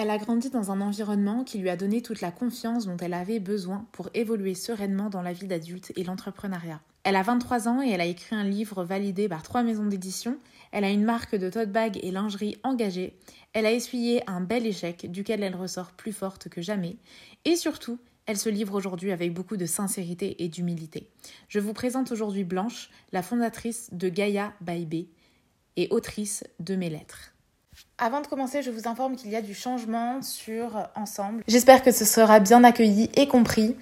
Elle a grandi dans un environnement qui lui a donné toute la confiance dont elle avait besoin pour évoluer sereinement dans la vie d'adulte et l'entrepreneuriat. Elle a 23 ans et elle a écrit un livre validé par trois maisons d'édition. Elle a une marque de tote bag et lingerie engagée. Elle a essuyé un bel échec duquel elle ressort plus forte que jamais. Et surtout, elle se livre aujourd'hui avec beaucoup de sincérité et d'humilité. Je vous présente aujourd'hui Blanche, la fondatrice de Gaia by et autrice de mes lettres. Avant de commencer, je vous informe qu'il y a du changement sur Ensemble. J'espère que ce sera bien accueilli et compris.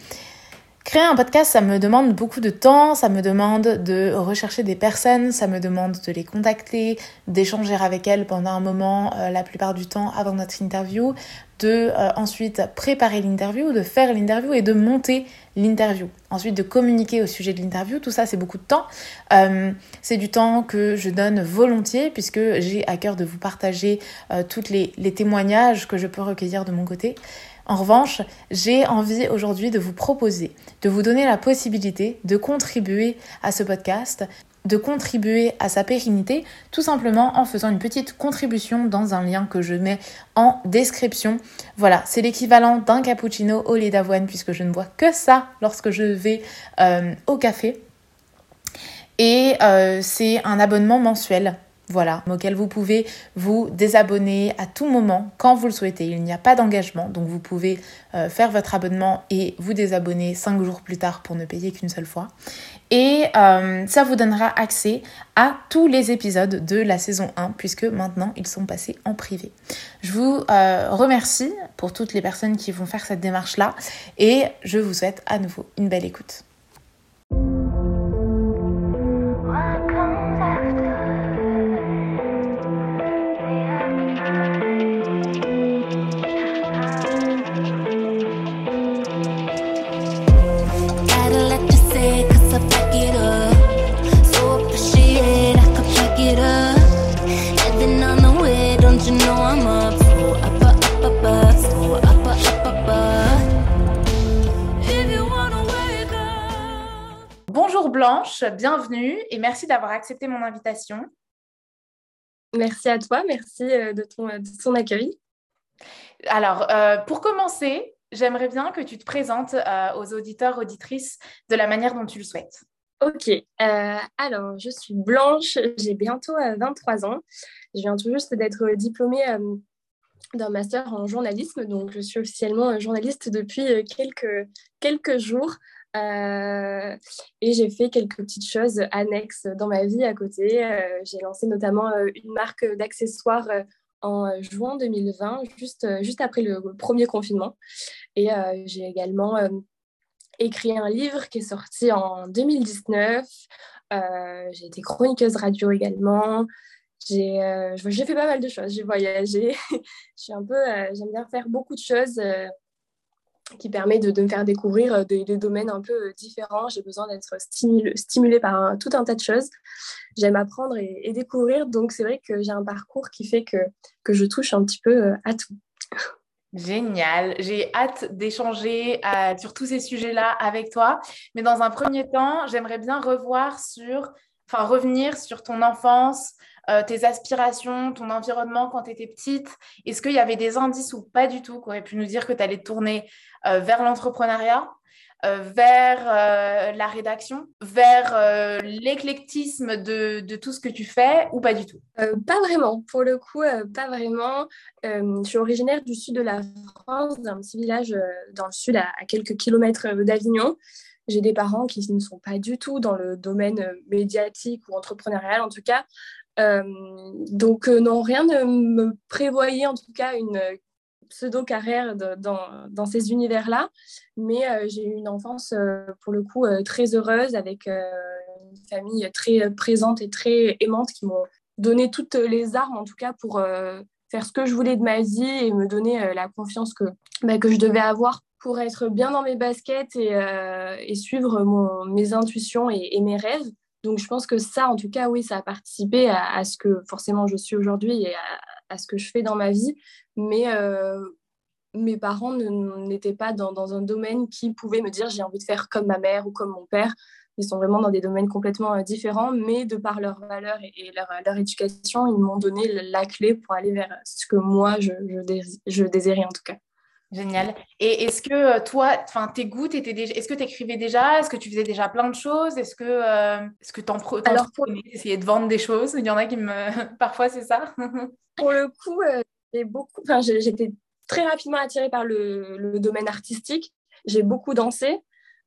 Créer un podcast, ça me demande beaucoup de temps, ça me demande de rechercher des personnes, ça me demande de les contacter, d'échanger avec elles pendant un moment, euh, la plupart du temps avant notre interview, de euh, ensuite préparer l'interview, de faire l'interview et de monter l'interview. Ensuite de communiquer au sujet de l'interview, tout ça c'est beaucoup de temps. Euh, c'est du temps que je donne volontiers puisque j'ai à cœur de vous partager tous les, les témoignages que je peux recueillir de mon côté. En revanche, j'ai envie aujourd'hui de vous proposer, de vous donner la possibilité de contribuer à ce podcast, de contribuer à sa pérennité, tout simplement en faisant une petite contribution dans un lien que je mets en description. Voilà, c'est l'équivalent d'un cappuccino au lait d'avoine puisque je ne bois que ça lorsque je vais euh, au café. Et euh, c'est un abonnement mensuel voilà, auquel vous pouvez vous désabonner à tout moment quand vous le souhaitez. Il n'y a pas d'engagement, donc vous pouvez euh, faire votre abonnement et vous désabonner cinq jours plus tard pour ne payer qu'une seule fois. Et euh, ça vous donnera accès à tous les épisodes de la saison 1, puisque maintenant ils sont passés en privé. Je vous euh, remercie pour toutes les personnes qui vont faire cette démarche-là et je vous souhaite à nouveau une belle écoute. Blanche, bienvenue et merci d'avoir accepté mon invitation. Merci à toi, merci euh, de ton, de accueil. Alors, euh, pour commencer, j'aimerais bien que tu te présentes euh, aux auditeurs, auditrices de la manière dont tu le souhaites. Ok, alors je suis Blanche, j'ai bientôt 23 ans. Je viens tout juste d'être diplômée d'un master en journalisme, donc je suis officiellement journaliste depuis quelques, quelques jours. Euh, et j'ai fait quelques petites choses annexes dans ma vie à côté. Euh, j'ai lancé notamment euh, une marque d'accessoires en juin 2020, juste, juste après le, premier confinement. Et j'ai également écrit un livre qui est sorti en 2019. j'ai été chroniqueuse radio également. J'ai fait pas mal de choses. J'ai voyagé. j'aime bien faire beaucoup de choses qui permet de, me faire découvrir euh, des, domaines un peu euh, différents. J'ai besoin d'être stimulée, par tout un tas de choses. J'aime apprendre et, découvrir, donc c'est vrai que j'ai un parcours qui fait que, que je touche un petit peu euh, à tout. Génial, j'ai hâte d'échanger sur tous ces sujets-là avec toi. Mais dans un premier temps, j'aimerais bien revoir sur, enfin revenir sur ton enfance, euh, tes aspirations, ton environnement quand tu étais petite Est-ce qu'il y avait des indices ou pas du tout qui auraient pu nous dire que tu allais tourner euh, vers l'entrepreneuriat euh, vers la rédaction, vers l'éclectisme de, de, tout ce que tu fais ou pas du tout? Pas vraiment, pour le coup, pas vraiment. je suis originaire du sud de la France, d'un petit village dans le sud à quelques kilomètres d'Avignon. J'ai des parents qui ne sont pas du tout dans le domaine médiatique ou entrepreneurial en tout cas. Euh, donc euh, non, rien ne me prévoyait en tout cas une pseudo-carrière dans, dans, ces univers-là, mais euh, j'ai eu une enfance pour le coup très heureuse avec une famille très présente et très aimante qui m'ont donné toutes les armes en tout cas pour faire ce que je voulais de ma vie et me donner la confiance que, bah, que je devais avoir pour être bien dans mes baskets et, et suivre mes intuitions et, mes rêves. Donc je pense que ça, en tout cas, oui, ça a participé à, ce que forcément je suis aujourd'hui et à, ce que je fais dans ma vie. Mais euh, mes parents n'étaient pas dans, un domaine qui pouvait me dire j'ai envie de faire comme ma mère ou comme mon père. Ils sont vraiment dans des domaines complètement différents, mais de par leurs valeurs et, leur, éducation, ils m'ont donné la clé pour aller vers ce que moi, je désirais en tout cas. Génial. Et est-ce que euh, toi, enfin, tes goûts, étaient déjà... est-ce que tu écrivais déjà? Est-ce que tu faisais déjà plein de choses? Est-ce que euh, est-ce que t'en pro... Alors, pour... essayer de vendre des choses? Il y en a qui me, parfois, c'est ça. pour le coup, euh, j'ai beaucoup. Enfin, j'étais très rapidement attirée par le, le domaine artistique. J'ai beaucoup dansé.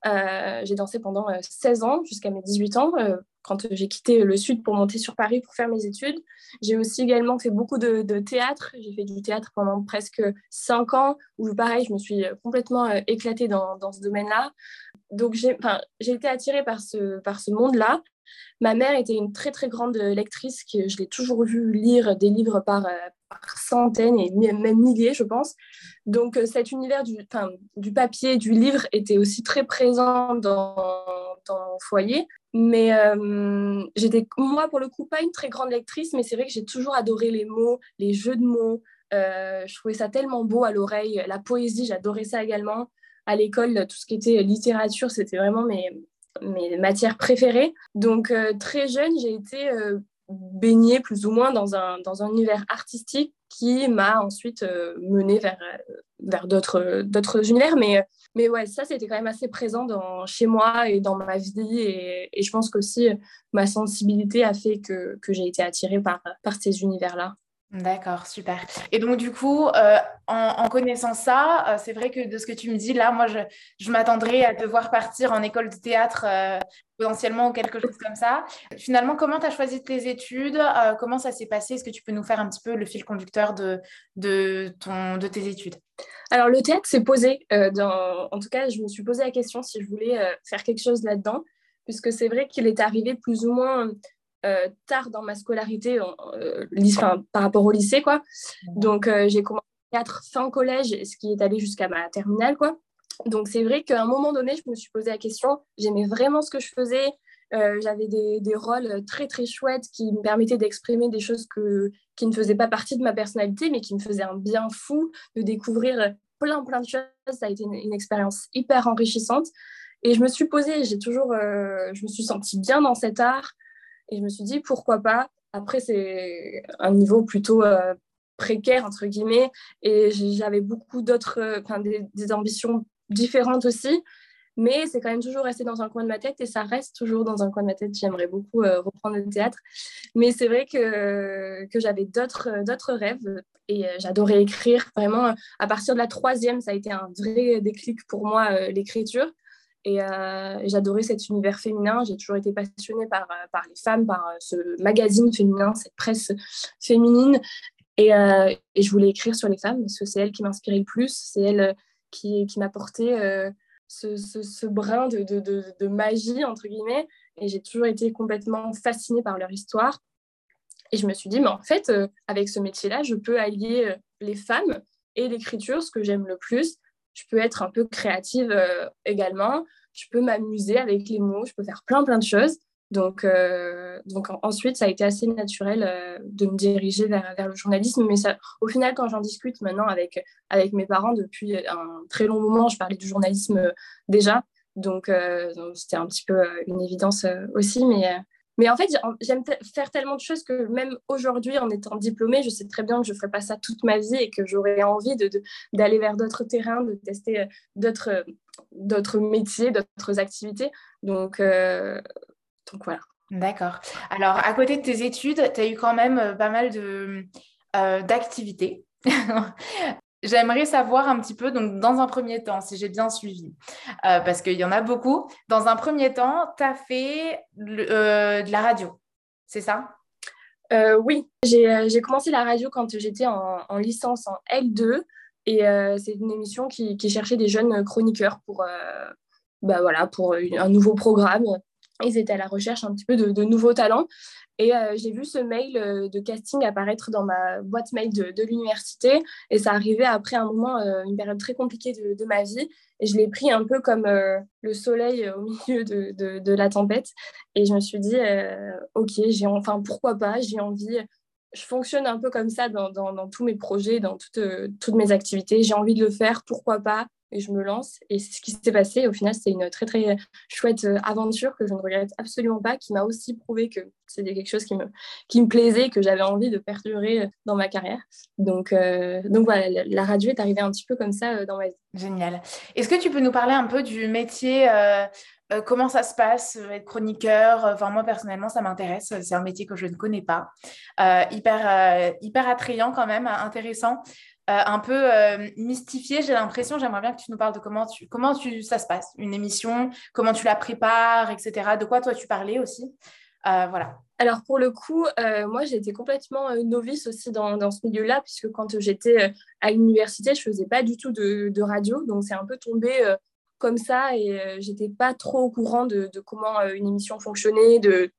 Euh, j'ai dansé pendant 16 ans jusqu'à mes 18 ans quand j'ai quitté le sud pour monter sur Paris pour faire mes études. J'ai aussi également fait beaucoup de, théâtre. J'ai fait du théâtre pendant presque cinq ans, où pareil, je me suis complètement euh, éclatée dans, dans ce domaine-là. Donc j'ai été attirée par ce, par ce monde-là. Ma mère était une très très grande lectrice, que je l'ai toujours vue lire des livres par, euh, centaines et même milliers, je pense. Donc euh, cet univers du, du papier, du livre était aussi très présent dans, foyer. Mais euh, j'étais, moi, pour le coup, pas une très grande lectrice, mais c'est vrai que j'ai toujours adoré les mots, les jeux de mots. Euh, je trouvais ça tellement beau à l'oreille. La poésie, j'adorais ça également. À l'école, tout ce qui était littérature, c'était vraiment mes, mes matières préférées. Donc, euh, très jeune, j'ai été baignée plus ou moins dans un, dans un univers artistique qui m'a ensuite menée vers, vers d'autres, d'autres univers. Mais mais ouais, ça, c'était quand même assez présent chez moi et dans ma vie. Et, je pense qu'aussi, ma sensibilité a fait que, j'ai été attirée par, par ces univers-là. D'accord, super. Et donc, du coup, euh, en, connaissant ça, euh, c'est vrai que de ce que tu me dis, là, moi, je, je m'attendrais à devoir partir en école de théâtre euh, potentiellement ou quelque chose comme ça. Finalement, comment tu as choisi tes études Comment ça s'est passé? Est-ce que tu peux nous faire un petit peu le fil conducteur de, de, ton, de tes études? Alors, le théâtre s'est posé. En tout cas, je me suis posé la question si je voulais faire quelque chose là-dedans, puisque c'est vrai qu'il est arrivé plus ou moins euh, tard dans ma scolarité euh, par rapport au lycée. quoi. Donc, euh, j'ai commencé à être fin collège, ce qui est allé jusqu'à ma terminale. quoi. Donc, c'est vrai qu'à un moment donné, je me suis posé la question. J'aimais vraiment ce que je faisais. J'avais des, des, rôles très, très chouettes qui me permettaient d'exprimer des choses que, qui ne faisaient pas partie de ma personnalité, mais qui me faisaient un bien fou de découvrir plein, plein de choses. Ça a été une, une expérience hyper enrichissante. Et je me suis posée, j'ai toujours, je me suis sentie bien dans cet art. Et je me suis dit, pourquoi pas? Après, c'est un niveau plutôt euh, précaire, entre guillemets, et j'avais beaucoup d'autres, euh, des, ambitions différentes aussi. Mais c'est quand même toujours resté dans un coin de ma tête et ça reste toujours dans un coin de ma tête. J'aimerais beaucoup euh, reprendre le théâtre. Mais c'est vrai que, que j'avais d'autres rêves et j'adorais écrire. Vraiment, à partir de la troisième, ça a été un vrai déclic pour moi, l'écriture. Et euh, j'adorais cet univers féminin. J'ai toujours été passionnée par, euh, par les femmes, par euh, ce magazine féminin, cette presse féminine. Et, je voulais écrire sur les femmes parce que c'est elles qui m'inspiraient le plus. C'est elles qui, qui m'apportaient ce, ce, brin de, de, de, de, magie, entre guillemets. Et j'ai toujours été complètement fascinée par leur histoire. Et je me suis dit, mais en fait, avec ce métier-là, je peux allier les femmes et l'écriture, ce que j'aime le plus, je peux être un peu créative euh, également. Je peux m'amuser avec les mots. Je peux faire plein, plein de choses. Donc, euh, donc ensuite, ça a été assez naturel euh, de me diriger vers, vers le journalisme. Mais ça, au final, quand j'en discute maintenant avec, avec mes parents depuis un très long moment, je parlais du journalisme déjà. Donc, c'était un petit peu une évidence aussi. Mais, mais en fait, j'aime faire tellement de choses que même aujourd'hui, en étant diplômée, je sais très bien que je ne ferai pas ça toute ma vie et que j'aurais envie d'aller vers d'autres terrains, de tester euh, d'autres métiers, d'autres activités. Donc, euh, donc voilà. D'accord. Alors, à côté de tes études, tu as eu quand même euh, pas mal d'activités. J'aimerais savoir un petit peu, donc dans un premier temps, si j'ai bien suivi, euh, parce qu'il y en a beaucoup, dans un premier temps, tu as fait euh, de la radio, c'est ça? Euh, Oui, j'ai commencé la radio quand j'étais en, licence en L2, et c'est une émission qui, cherchait des jeunes chroniqueurs pour, bah voilà, pour un nouveau programme. Ils étaient à la recherche un petit peu de, nouveaux talents. Et euh, j'ai vu ce mail euh, de casting apparaître dans ma boîte mail de, l'université. Et ça arrivait après un moment, euh, une période très compliquée de, ma vie. Et je l'ai pris un peu comme le soleil au milieu de, la tempête. Et je me suis dit, OK, j'ai enfin, pourquoi pas, j'ai envie. Je fonctionne un peu comme ça dans, tous mes projets, dans toutes mes activités. J'ai envie de le faire, pourquoi pas? Et je me lance. Et c'est ce qui s'est passé. Au final, c'est une très, très chouette euh, aventure que je ne regrette absolument pas, qui m'a aussi prouvé que c'était quelque chose qui me, qui me plaisait, que j'avais envie de perdurer euh, dans ma carrière. Donc, euh, donc voilà, la radio est arrivée un petit peu comme ça dans ma vie. Génial. Est-ce que tu peux nous parler un peu du métier comment ça se passe, être chroniqueur? Enfin, moi, personnellement, ça m'intéresse. C'est un métier que je ne connais pas. hyper, hyper attrayant quand même, intéressant. Euh, un peu euh, mystifié, j'ai l'impression. J'aimerais bien que tu nous parles de comment, tu, comment tu, ça se passe, une émission, comment tu la prépares, etc. De quoi toi tu parlais aussi? Euh, voilà. Alors pour le coup, moi j'étais complètement novice aussi dans, ce milieu-là, puisque quand j'étais à l'université, je faisais pas du tout de, radio, donc c'est un peu tombé comme ça et j'étais pas trop au courant de, comment une émission fonctionnait, de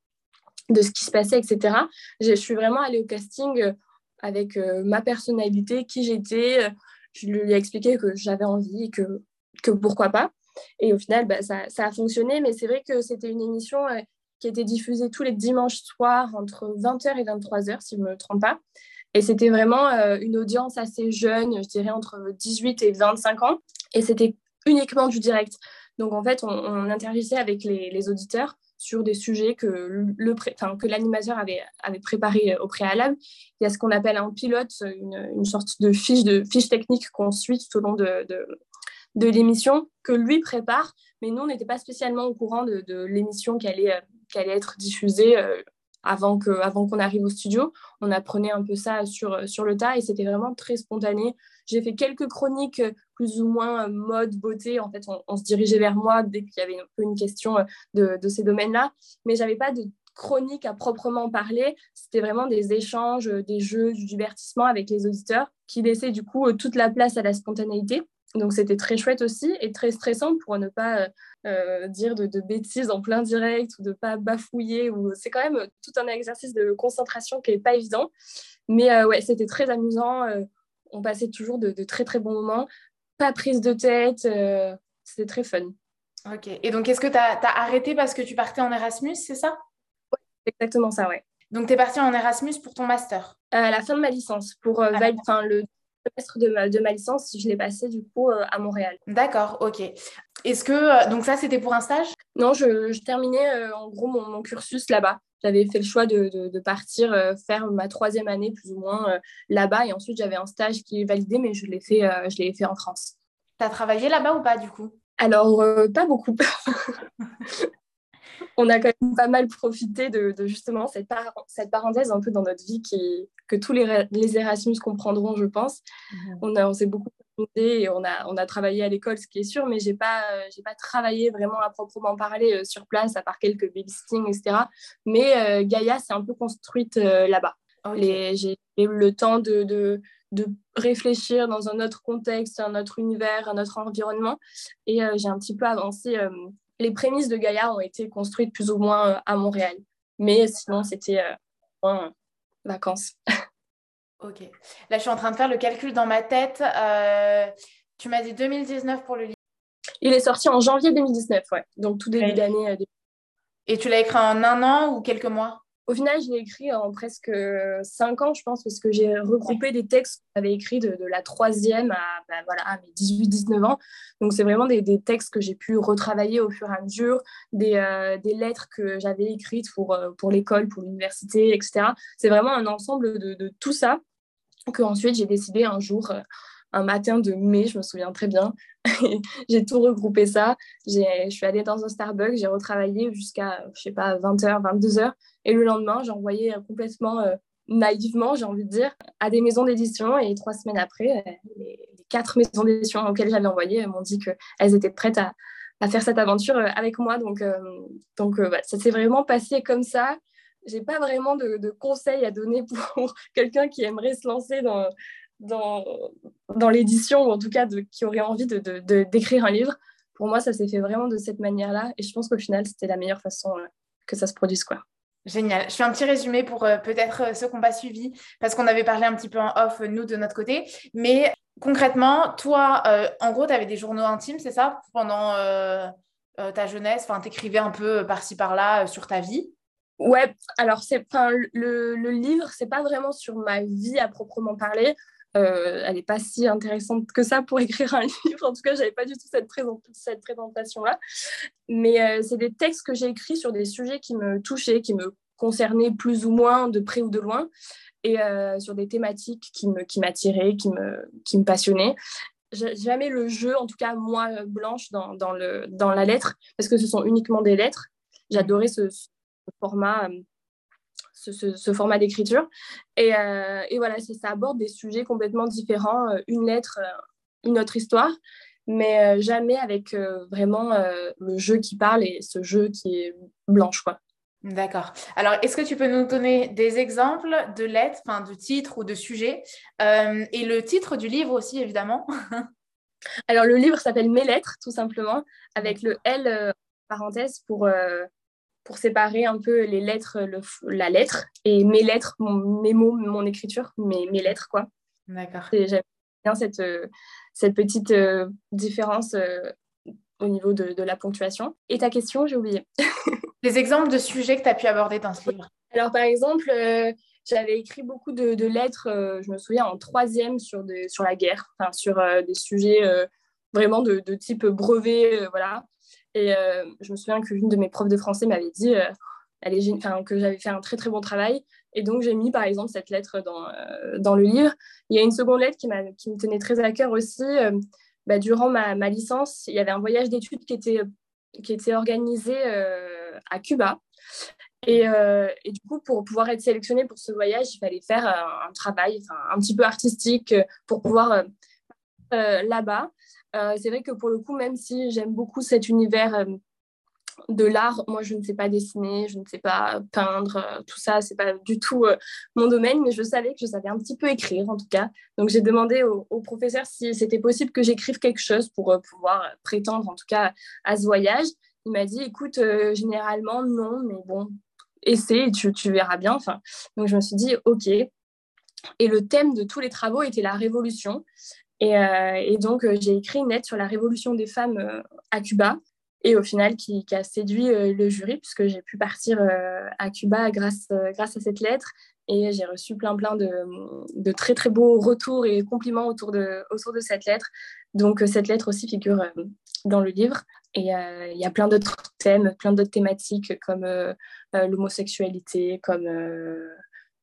ce qui se passait, etc. Je suis vraiment allée au casting avec euh, ma personnalité, qui j'étais. Euh, je lui ai expliqué que j'avais envie et que, que pourquoi pas. Et au final, bah, ça, ça, a fonctionné, mais c'est vrai que c'était une émission euh, qui était diffusée tous les dimanches soirs entre 20h et 23h, si je ne me trompe pas. Et c'était vraiment une audience assez jeune, je dirais entre 18 et 25 ans. Et c'était uniquement du direct. Donc en fait, on, interagissait avec les, auditeurs sur des sujets que, l'animateur avait, avait préparé au préalable. Il y a ce qu'on appelle un pilote, une, une, sorte de fiche, de fiche technique qu'on suit tout au long de, de, l'émission, que lui prépare, mais nous, on n'était pas spécialement au courant de, l'émission qui allait, qui allait être diffusée euh, avant qu'on qu'on arrive au studio. On apprenait un peu ça sur, sur le tas et c'était vraiment très spontané. J'ai fait quelques chroniques plus ou moins mode, beauté. En fait, on, se dirigeait vers moi dès qu'il y avait une question de, de ces domaines-là. Mais j'avais pas de chronique à proprement parler. C'était vraiment des échanges, des jeux, du divertissement avec les auditeurs qui laissaient du coup toute la place à la spontanéité. Donc c'était très chouette aussi et très stressant pour ne pas euh, dire de, bêtises en plein direct ou de pas bafouiller. Ou... C'est quand même tout un exercice de concentration qui n'est pas évident. Mais euh, ouais, c'était très amusant. Euh, on passait toujours de, très très bons moments. Pas prise de tête. c'était très fun. Ok. Et donc est-ce que tu as, arrêté parce que tu partais en Erasmus, c'est ça? Oui, exactement ça, ouais. Donc tu es partie en Erasmus pour ton master? À la fin de ma licence, pour ah, le semestre de ma, de ma licence, je l'ai passé du coup euh, à Montréal. D'accord, ok. Est-ce que, euh, donc ça, c'était pour un stage? Non, je, terminais euh, en gros mon, cursus là-bas. J'avais fait le choix de, partir faire ma troisième année plus ou moins là-bas et ensuite j'avais un stage qui est validé, mais je l'ai fait, je l'ai fait en France. Tu as travaillé là-bas ou pas du coup? Alors, pas beaucoup. on a quand même pas mal profité de, justement cette, cette, parenthèse un peu dans notre vie qui, que tous les, les Erasmus comprendront, je pense. Mhm. On, on s'est beaucoup et on a, on a travaillé à l'école, ce qui est sûr, mais je n'ai pas, j'ai pas travaillé vraiment à proprement parler euh, sur place, à part quelques babysitting, etc. Mais euh, Gaïa s'est un peu construite euh, là-bas. J'ai eu le temps de, de, de, réfléchir dans un autre contexte, un autre univers, un autre environnement. Et j'ai un petit peu avancé les prémices de Gaïa ont été construites plus ou moins euh, à Montréal. Mais sinon, c'était euh, vacances. ok. Là, je suis en train de faire le calcul dans ma tête. Euh, tu m'as dit 2019 pour le livre. Il est sorti en janvier 2019, ouais. Donc tout début d'année. Et tu l'as écrit en un an ou quelques mois? Au final, je l'ai écrit en presque cinq ans, je pense, parce que j'ai regroupé des textes que j'avais écrits de, la troisième à, bah, voilà, à mes 18-19 ans. Donc, c'est vraiment des, textes que j'ai pu retravailler au fur et à mesure, des, euh, lettres que j'avais écrites pour, euh, l'école, pour l'université, etc. C'est vraiment un ensemble de, de tout ça que ensuite j'ai décidé un jour euh, un matin de mai, je me souviens très bien. j'ai tout regroupé ça. Je suis allée dans un Starbucks, j'ai retravaillé jusqu'à, je sais pas, 20h, 22h. Et le lendemain, j'ai envoyé euh, complètement euh, naïvement, j'ai envie de dire, à des maisons d'édition. Et trois semaines après, euh, les, quatre maisons d'édition auxquelles j'avais envoyé m'ont dit qu'elles étaient prêtes à, faire cette aventure avec moi. Donc, donc ça s'est vraiment passé comme ça. J'ai pas vraiment de, de, conseils à donner pour quelqu'un qui aimerait se lancer dans, dans, dans l'édition, ou en tout cas de, qui aurait envie d'écrire de, d'écrire un livre. Pour moi, ça s'est fait vraiment de cette manière-là. Et je pense qu'au final, c'était la meilleure façon euh, que ça se produise. Quoi. Génial. Je fais un petit résumé pour euh, peut-être euh, ceux qui n'ont pas suivi, parce qu'on avait parlé un petit peu en off, nous, de notre côté. Mais concrètement, toi, en gros, tu avais des journaux intimes, c'est ça, pendant ta jeunesse? Enfin, tu écrivais un peu par-ci, par-là sur ta vie? Ouais, alors c'est, le, le livre, c'est pas vraiment sur ma vie à proprement parler. Euh, elle n'est pas si intéressante que ça pour écrire un livre. En tout cas, je n'avais pas du tout cette, présentation-là. Mais euh, c'est des textes que j'ai écrits sur des sujets qui me touchaient, qui me concernaient plus ou moins de près ou de loin, et euh, sur des thématiques qui m'attiraient, qui, me, qui me passionnaient. Jamais le jeu, en tout cas moi, Blanche, dans la lettre, parce que ce sont uniquement des lettres. J'adorais ce, format ce, format d'écriture. Et, euh, et, voilà, ça aborde des sujets complètement différents, euh, une lettre, euh, une autre histoire, mais jamais avec vraiment le jeu qui parle et ce jeu qui est blanche. Quoi. D'accord. Alors, est-ce que tu peux nous donner des exemples de lettres, enfin, de titres ou de sujets Et le titre du livre aussi, évidemment? Alors, le livre s'appelle Mes lettres, tout simplement, avec le L parenthèse pour pour séparer un peu les lettres, la lettre et mes lettres, mes mots, mon écriture, mes, mes lettres, quoi. D'accord. J'aime bien cette, euh, cette petite euh, différence euh, au niveau de, de, la ponctuation. Et ta question, j'ai oublié. les exemples de sujets que tu as pu aborder dans ce livre Alors, par exemple, j'avais écrit beaucoup de, de lettres, je me souviens, en troisième sur, sur la guerre, sur des sujets vraiment de, de, type brevet, voilà. Et euh, je me souviens qu'une de mes profs de français m'avait dit euh, que j'avais fait un très très bon travail. Et donc j'ai mis par exemple cette lettre dans, euh, le livre. Il y a une seconde lettre qui, me tenait très à cœur aussi. Bah, durant ma, licence, il y avait un voyage d'études qui était, qui était organisé à Cuba. Et, et, du coup, pour pouvoir être sélectionnée pour ce voyage, il fallait faire un, travail un petit peu artistique pour pouvoir là-bas. Euh, c'est vrai que pour le coup, même si j'aime beaucoup cet univers euh, de l'art, moi je ne sais pas dessiner, je ne sais pas peindre, euh, tout ça, c'est pas du tout mon domaine, mais je savais que je savais un petit peu écrire en tout cas. Donc j'ai demandé au, professeur si c'était possible que j'écrive quelque chose pour pouvoir prétendre en tout cas à ce voyage. Il m'a dit écoute, généralement non, mais bon, essaie, tu, tu verras bien. Enfin, donc je me suis dit ok. Et le thème de tous les travaux était la révolution. Euh, et, donc, euh, j'ai écrit une lettre sur la révolution des femmes euh, à Cuba, et au final, qui, a séduit le jury, puisque j'ai pu partir à Cuba grâce, grâce à cette lettre. Et j'ai reçu plein, plein de, de, très, très beaux retours et compliments autour de, autour de cette lettre. Donc, cette lettre aussi figure dans le livre. Et il y a plein d'autres thèmes, plein d'autres thématiques comme l'homosexualité, comme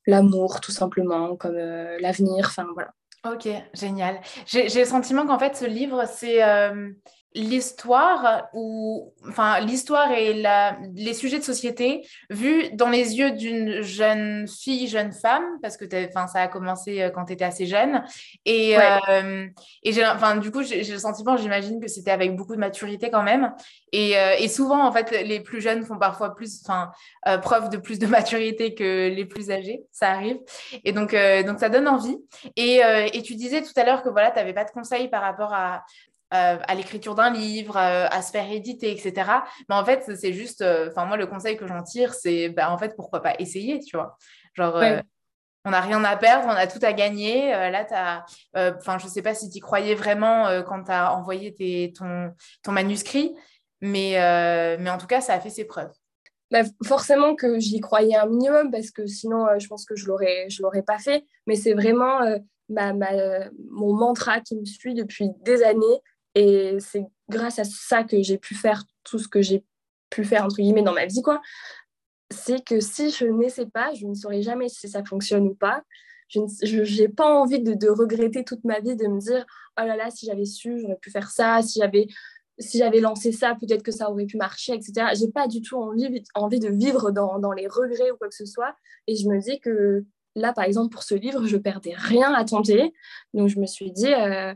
l'amour, tout simplement, comme l'avenir. Enfin, voilà. Ok, génial. J'ai le sentiment qu'en fait, ce livre, c'est euh, l'histoire ou enfin l'histoire et la, les sujets de société vus dans les yeux d'une jeune fille, jeune femme, parce que enfin ça a commencé euh, quand tu étais assez jeune. Et, euh, et j'ai, enfin, du coup, j'ai le sentiment, j'imagine que c'était avec beaucoup de maturité quand même. Et, euh, et, souvent, en fait, les plus jeunes font parfois plus, enfin, preuve de plus de maturité que les plus âgés. Ça arrive. Et donc, donc ça donne envie. Et, et tu disais tout à l'heure que voilà, tu n'avais pas de conseils par rapport à, euh, à l'écriture d'un livre, euh, à se faire éditer, etc. Mais en fait, c'est juste, euh, enfin moi, le conseil que j'en tire, c'est, bah, en fait, pourquoi pas essayer, tu vois. Genre, on n'a rien à perdre, on a tout à gagner. là, tu enfin, je sais pas si tu y croyais vraiment quand tu as envoyé tes, ton, ton manuscrit, mais, mais en tout cas, ça a fait ses preuves. Bah, forcément que j'y croyais un minimum parce que sinon je pense que je l'aurais je l'aurais pas fait mais c'est vraiment ma, mon mantra qui me suit depuis des années et c'est grâce à ça que j'ai pu faire tout ce que j'ai pu faire, entre guillemets, dans ma vie, quoi. C'est que si je n'essaie pas, je ne saurais jamais si ça fonctionne ou pas. Je n'ai pas envie de, regretter toute ma vie, de me dire, oh là là, si j'avais su, j'aurais pu faire ça, si j'avais si j'avais lancé ça, peut-être que ça aurait pu marcher, etc. J'ai pas du tout envie, envie de vivre dans, dans, les regrets ou quoi que ce soit. Et je me dis que là, par exemple, pour ce livre, je perdais rien à tenter. Donc, je me suis dit, euh,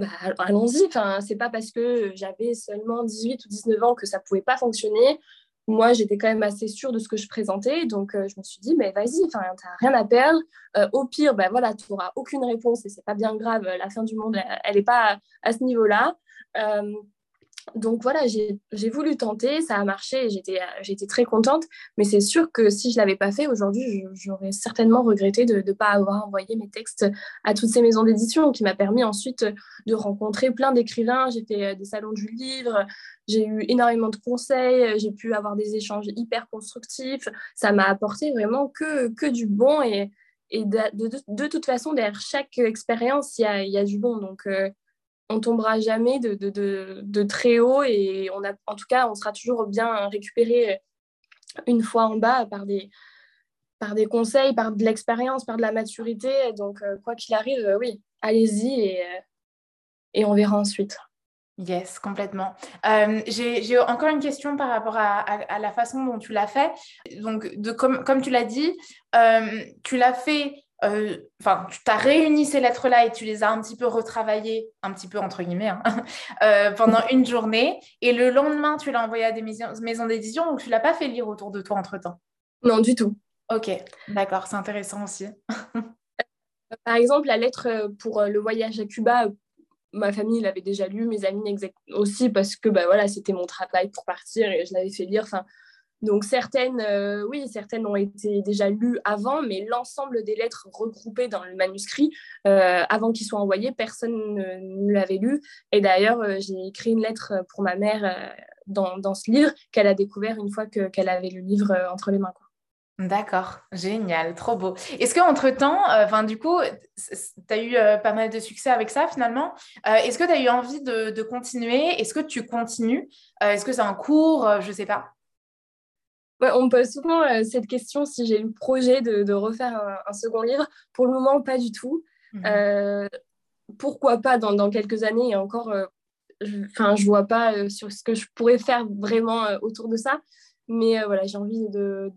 bah, allons-y. Enfin, c'est pas parce que j'avais seulement 18 ou 19 ans que ça pouvait pas fonctionner. Moi, j'étais quand même assez sûre de ce que je présentais, donc euh, je me suis dit, mais vas-y, enfin, t'as rien à perdre. Euh, au pire, ben voilà, tu n'auras aucune réponse et c'est pas bien grave. La fin du monde, elle n'est pas à, ce niveau-là. Euh, donc voilà, j'ai voulu tenter, ça a marché j'étais très contente. Mais c'est sûr que si je ne l'avais pas fait aujourd'hui, j'aurais certainement regretté de ne pas avoir envoyé mes textes à toutes ces maisons d'édition qui m'a permis ensuite de rencontrer plein d'écrivains. J'ai fait euh, des salons du livre, j'ai eu énormément de conseils, j'ai pu avoir des échanges hyper constructifs. Ça m'a apporté vraiment que, du bon et, de, toute façon, derrière chaque expérience, il y a, y a, du bon. Donc, on tombera jamais de, de, très haut et on a, en tout cas, on sera toujours bien récupéré une fois en bas par des, par des conseils, par de l'expérience, par de la maturité. Donc, euh, quoi qu'il arrive, euh, oui, allez-y et, euh, et on verra ensuite. Yes, complètement. J'ai encore une question par rapport à, la façon dont tu l'as fait. Donc, de, comme, comme tu l'as dit, tu l'as fait euh, enfin, tu as réuni ces lettres-là et tu les as un petit peu retravaillées, un petit peu entre guillemets, hein, euh, pendant une journée. Et le lendemain, tu l'as envoyé à des maisons, d'édition ou tu l'as pas fait lire autour de toi entre-temps? Non, du tout. Ok, d'accord, c'est intéressant aussi. Par exemple, la lettre pour le voyage à Cuba, ma famille l'avait déjà lu, mes amis aussi, parce que bah, voilà, c'était mon travail pour partir et je l'avais fait lire. Enfin, donc certaines, euh, oui, certaines ont été déjà lues avant, mais l'ensemble des lettres regroupées dans le manuscrit, euh, avant qu'il soit envoyé, personne ne, l'avait lu. Et d'ailleurs, euh, j'ai écrit une lettre pour ma mère dans, ce livre qu'elle a découvert une fois qu'elle avait le livre entre les mains. D'accord, génial, trop beau. Est-ce qu'entre-temps, enfin du coup, tu as eu pas mal de succès avec ça finalement. Est-ce que tu as eu envie de, de continuer? Est-ce que tu continues? Est-ce que c'est un cours? Je ne sais pas on me pose souvent euh, cette question si j'ai le projet de, refaire un, second livre. Pour le moment, pas du tout. Mhm. Euh, pourquoi pas dans, quelques années et encore, euh, enfin, je, vois pas sur ce que je pourrais faire vraiment autour de ça. Mais voilà, j'ai envie de,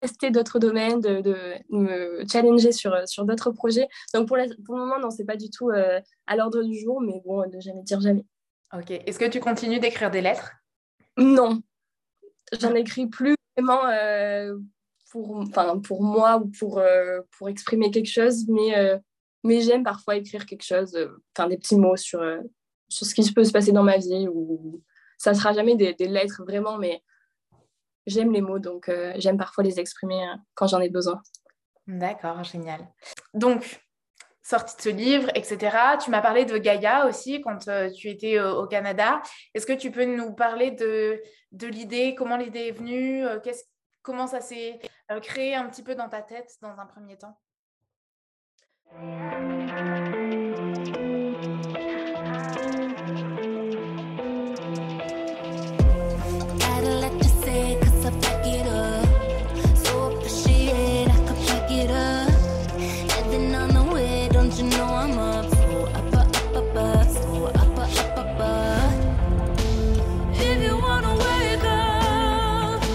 tester d'autres domaines, de, me challenger sur, sur d'autres projets. Donc pour, pour le moment, non, c'est pas du tout à l'ordre du jour, mais bon, ne jamais dire jamais. Ok. Est-ce que tu continues d'écrire des lettres? Non, j'en écris plus vraiment euh, pour, pour moi ou pour, euh, pour exprimer quelque chose, mais, euh, mais j'aime parfois écrire quelque chose, enfin des petits mots sur, sur ce qui peut se passer dans ma vie. Ou... Ça ne sera jamais des, des, lettres vraiment, mais j'aime les mots, donc j'aime parfois les exprimer quand j'en ai besoin. D'accord, génial. Donc, sortie de ce livre, etc. Tu m'as parlé de Gaïa aussi quand euh, tu étais euh, au Canada. Est-ce que tu peux nous parler de, de l'idée, comment l'idée est venue, euh, comment ça s'est créé un petit peu dans ta tête dans un premier temps?